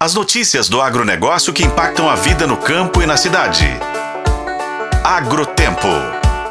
As notícias do agronegócio que impactam a vida no campo e na cidade. Agrotempo.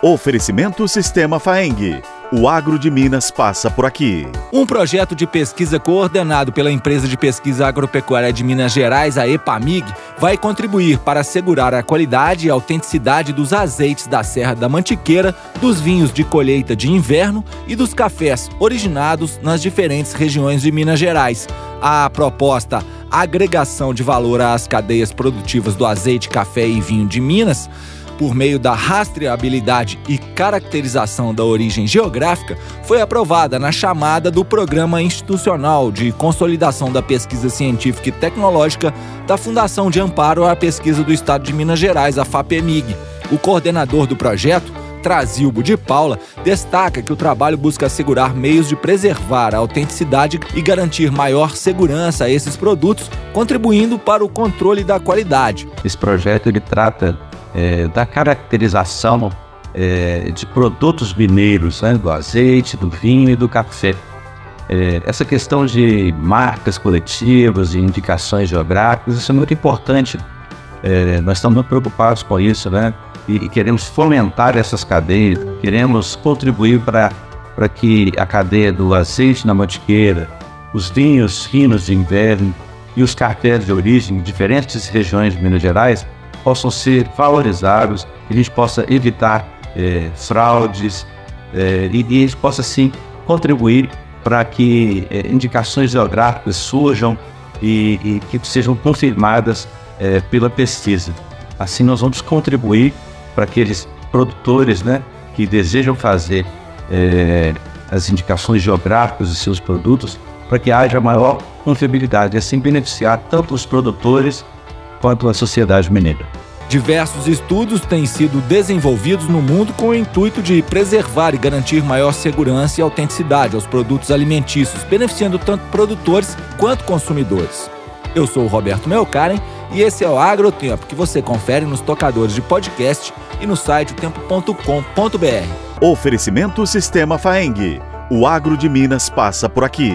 Oferecimento Sistema Faeng. O Agro de Minas passa por aqui. Um projeto de pesquisa coordenado pela Empresa de Pesquisa Agropecuária de Minas Gerais, a EPAMIG, vai contribuir para assegurar a qualidade e autenticidade dos azeites da Serra da Mantiqueira, dos vinhos de colheita de inverno e dos cafés originados nas diferentes regiões de Minas Gerais. A proposta agregação de valor às cadeias produtivas do azeite, café e vinho de Minas, por meio da rastreabilidade e caracterização da origem geográfica, foi aprovada na chamada do Programa Institucional de Consolidação da Pesquisa Científica e Tecnológica da Fundação de Amparo à Pesquisa do Estado de Minas Gerais, a FAPEMIG. O coordenador do projeto, Trasilbo de Paula, destaca que o trabalho busca assegurar meios de preservar a autenticidade e garantir maior segurança a esses produtos, contribuindo para o controle da qualidade. Esse projeto ele trata é, da caracterização é, de produtos mineiros, né, do azeite, do vinho e do café. É, essa questão de marcas coletivas e indicações geográficas, isso é muito importante. É, nós estamos muito preocupados com isso, né? E queremos fomentar essas cadeias, queremos contribuir para que a cadeia do azeite na mantiqueira, os vinhos finos de inverno e os cafés de origem em diferentes regiões de Minas Gerais possam ser valorizados, que a gente possa evitar é, fraudes é, e, e a gente possa, sim, contribuir para que é, indicações geográficas surjam e, e que sejam confirmadas pela pesquisa. Assim, nós vamos contribuir para aqueles produtores né, que desejam fazer é, as indicações geográficas de seus produtos para que haja maior confiabilidade e assim beneficiar tanto os produtores quanto a sociedade mineira. Diversos estudos têm sido desenvolvidos no mundo com o intuito de preservar e garantir maior segurança e autenticidade aos produtos alimentícios, beneficiando tanto produtores quanto consumidores. Eu sou o Roberto Melkaren e esse é o Agrotempo que você confere nos tocadores de podcast e no site tempo.com.br. Oferecimento Sistema Faeng. O agro de Minas passa por aqui.